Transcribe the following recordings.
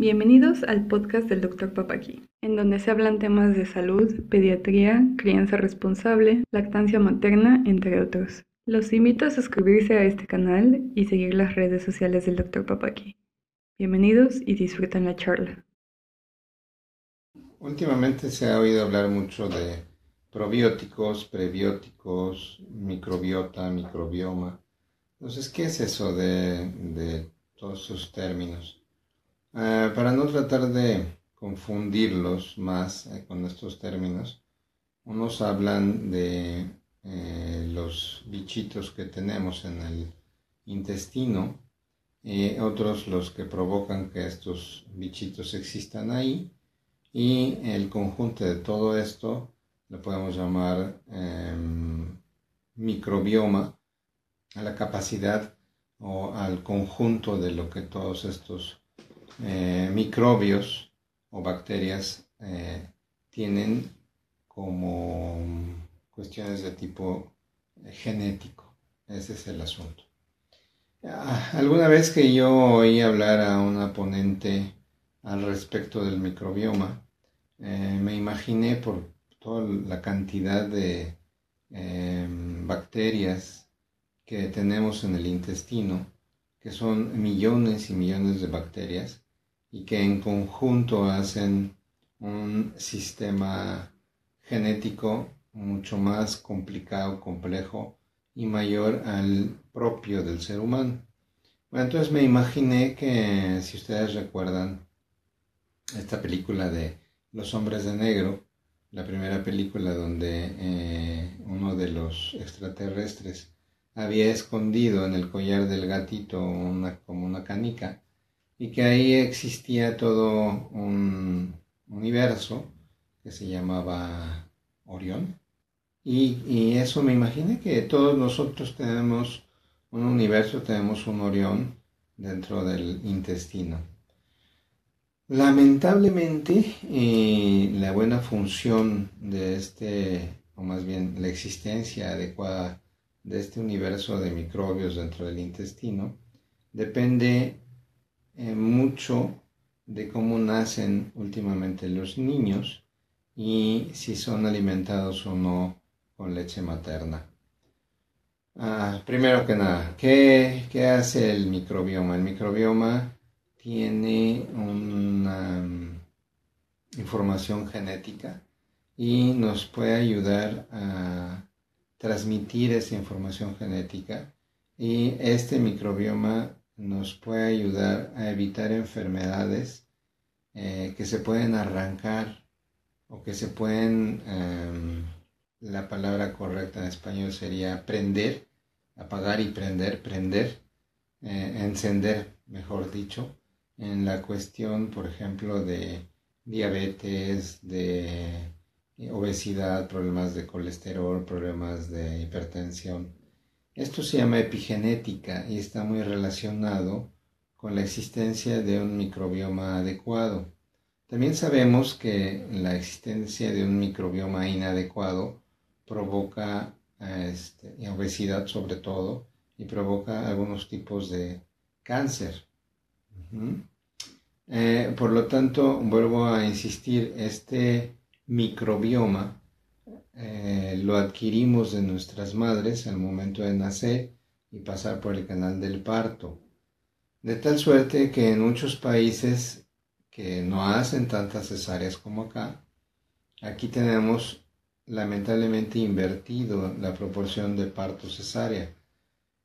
Bienvenidos al podcast del Dr. Papaki, en donde se hablan temas de salud, pediatría, crianza responsable, lactancia materna, entre otros. Los invito a suscribirse a este canal y seguir las redes sociales del Dr. Papaki. Bienvenidos y disfruten la charla. Últimamente se ha oído hablar mucho de probióticos, prebióticos, microbiota, microbioma. Entonces, ¿qué es eso de, todos esos términos? Ah, para no tratar de confundirlos más eh, con estos términos, unos hablan de eh, los bichitos que tenemos en el intestino, otros los que provocan que estos bichitos existan ahí, y el conjunto de todo esto lo podemos llamar em, microbioma, a la capacidad o al conjunto de lo que todos estos eh, microbios o bacterias eh, tienen como cuestiones de tipo genético. Ese es el asunto. Ah, alguna vez que yo oí hablar a una ponente al respecto del microbioma, eh, me imaginé por toda la cantidad de em, bacterias que tenemos en el intestino, que son millones y millones de bacterias y que en conjunto hacen un sistema genético mucho más complicado, complejo y mayor al propio del ser humano. Bueno, entonces me imaginé que, si ustedes recuerdan, esta película de Los hombres de negro, la primera película donde eh, uno de los extraterrestres había escondido en el collar del gatito una, como una canica y que ahí existía todo un universo que se llamaba Orión. Y, eso me imaginé que todos nosotros tenemos un universo, tenemos un Orión dentro del intestino. Lamentablemente, eh, la buena función de este, o más bien la existencia adecuada de este universo de microbios dentro del intestino, depende eh, mucho de cómo nacen últimamente los niños y si son alimentados o no con leche materna. Ah, primero que nada, ¿qué, ¿qué hace el microbioma? El microbioma tiene una mm, información genética y nos puede ayudar a transmitir esa información genética y este microbioma nos puede ayudar a evitar enfermedades eh, que se pueden arrancar o que se pueden, em, la palabra correcta en español sería prender, apagar y prender, prender, eh, encender, mejor dicho, en la cuestión, por ejemplo, de diabetes, de obesidad, problemas de colesterol, problemas de hipertensión. Esto se llama epigenética y está muy relacionado con la existencia de un microbioma adecuado. También sabemos que la existencia de un microbioma inadecuado provoca este, obesidad sobre todo y provoca algunos tipos de cáncer. Eh, por lo tanto, vuelvo a insistir, este microbioma eh, lo adquirimos de nuestras madres al momento de nacer y pasar por el canal del parto. De tal suerte que en muchos países que no hacen tantas cesáreas como acá, aquí tenemos lamentablemente invertido la proporción de parto cesárea.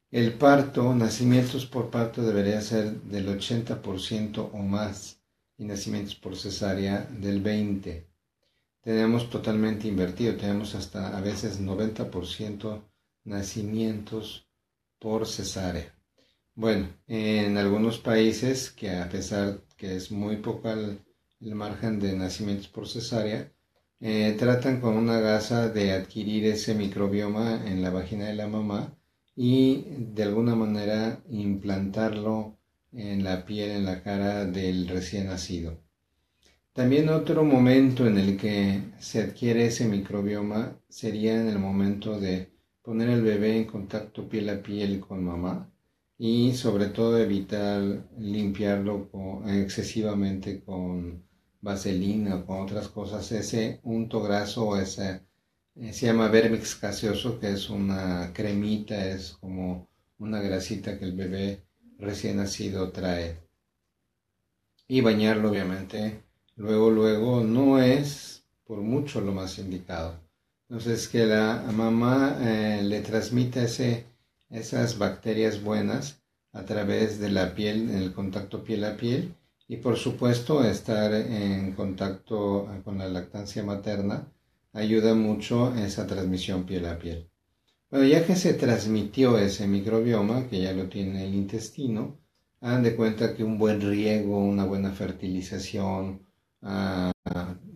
El parto, nacimientos por parto debería ser del 80% o más y nacimientos por cesárea del 20%. Tenemos totalmente invertido, tenemos hasta a veces 90% nacimientos por cesárea. Bueno, en algunos países que a pesar que es muy poco el, margen de nacimientos por cesárea, eh, tratan con una gasa de adquirir ese microbioma en la vagina de la mamá y de alguna manera implantarlo en la piel, en la cara del recién nacido. También otro momento en el que se adquiere ese microbioma sería en el momento de poner el bebé en contacto piel a piel con mamá y sobre todo evitar limpiarlo excesivamente con vaselina o con otras cosas. Ese unto graso ese eh, se llama vermix gaseoso, que es una cremita, es como una grasita que el bebé recién nacido trae. Y bañarlo, obviamente, luego, luego, no es por mucho lo más indicado. Entonces, que la mamá eh, le transmita ese, esas bacterias buenas a través de la piel, en el contacto piel a piel, y por supuesto estar en contacto con la lactancia materna ayuda mucho esa transmisión piel a piel. Bueno, ya que se transmitió ese microbioma, que ya lo tiene el intestino, hagan de cuenta que un buen riego, una buena fertilización, ah,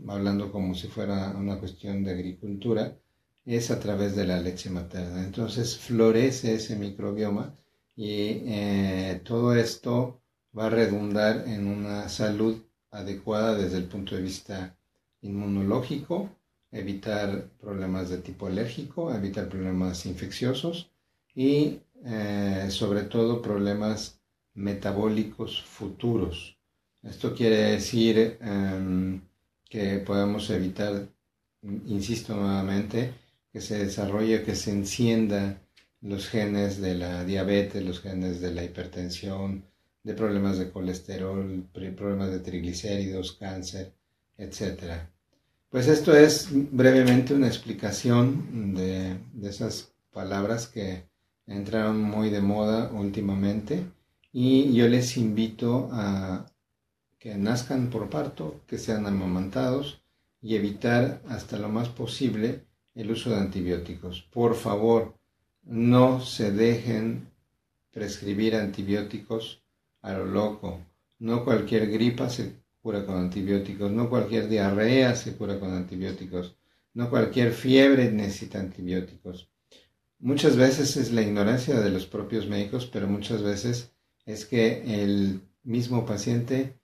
hablando como si fuera una cuestión de agricultura, es a través de la leche materna. Entonces florece ese microbioma y eh, todo esto va a redundar en una salud adecuada desde el punto de vista inmunológico evitar problemas de tipo alérgico, evitar problemas infecciosos y eh, sobre todo problemas metabólicos futuros. Esto quiere decir em, que podemos evitar, insisto nuevamente, que se desarrolle, que se encienda los genes de la diabetes, los genes de la hipertensión, de problemas de colesterol, problemas de triglicéridos, cáncer, etc. Pues esto es brevemente una explicación de, esas palabras que entraron muy de moda últimamente y yo les invito a que nazcan por parto, que sean amamantados y evitar hasta lo más posible el uso de antibióticos. Por favor, no se dejen prescribir antibióticos a lo loco. No cualquier gripa se cura con antibióticos, no cualquier diarrea se cura con antibióticos, no cualquier fiebre necesita antibióticos. Muchas veces es la ignorancia de los propios médicos, pero muchas veces es que el mismo paciente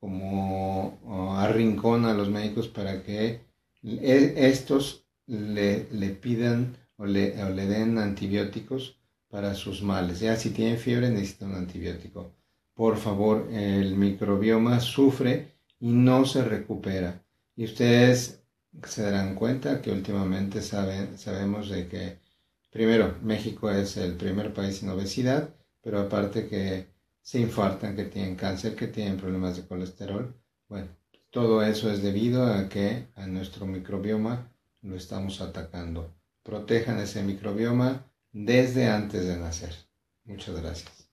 como arrincona a los médicos para que e, estos le, le pidan o le, o le den antibióticos para sus males. Ya si tienen fiebre necesitan un antibiótico por favor, el microbioma sufre y no se recupera. Y ustedes se darán cuenta que últimamente saben, sabemos de que, primero, México es el primer país sin obesidad, pero aparte que se infartan, que tienen cáncer, que tienen problemas de colesterol. Bueno, todo eso es debido a que a nuestro microbioma lo estamos atacando. Protejan ese microbioma desde antes de nacer. Muchas gracias.